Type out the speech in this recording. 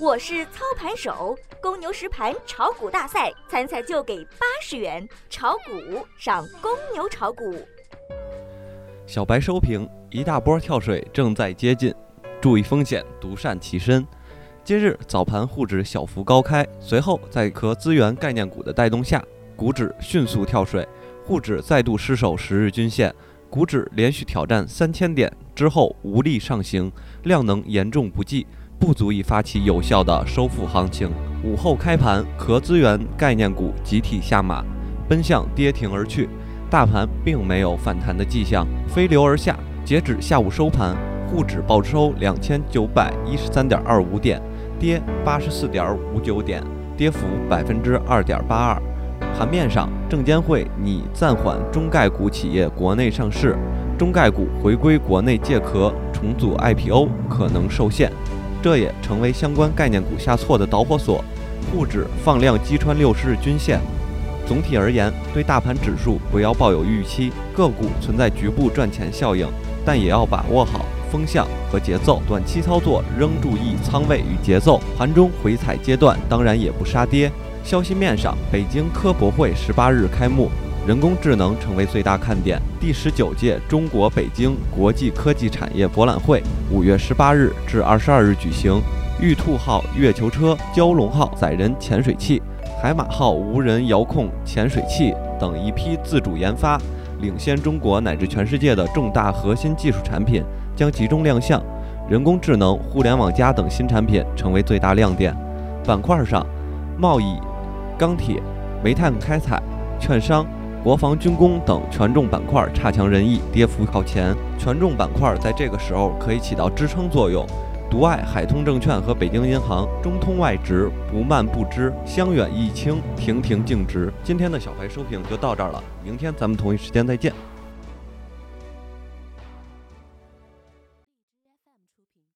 我是操盘手，公牛实盘炒股大赛参赛就给八十元，炒股上公牛炒股。小白收评：一大波跳水正在接近，注意风险，独善其身。今日早盘沪指小幅高开，随后在壳资源概念股的带动下，股指迅速跳水，沪指再度失守十日均线，股指连续挑战三千点之后无力上行，量能严重不济。不足以发起有效的收复行情。午后开盘，壳资源概念股集体下马，奔向跌停而去。大盘并没有反弹的迹象，飞流而下。截止下午收盘，沪指报收两千九百一十三点二五点，跌八十四点五九点，跌幅百分之二点八二。盘面上，证监会拟暂缓中概股企业国内上市，中概股回归国内借壳重组 IPO 可能受限。这也成为相关概念股下挫的导火索，沪指放量击穿六十日均线。总体而言，对大盘指数不要抱有预期，个股存在局部赚钱效应，但也要把握好风向和节奏。短期操作仍注意仓位与节奏。盘中回踩阶段当然也不杀跌。消息面上，北京科博会十八日开幕。人工智能成为最大看点。第十九届中国北京国际科技产业博览会五月十八日至二十二日举行。玉兔号月球车、蛟龙号载人潜水器、海马号无人遥控潜水器等一批自主研发、领先中国乃至全世界的重大核心技术产品将集中亮相。人工智能、互联网加等新产品成为最大亮点。板块上，贸易、钢铁、煤炭开采、券商。国防军工等权重板块差强人意，跌幅靠前。权重板块在这个时候可以起到支撑作用。独爱海通证券和北京银行、中通外直不蔓不枝，香远益清亭亭净植。今天的小白收评就到这儿了，明天咱们同一时间再见。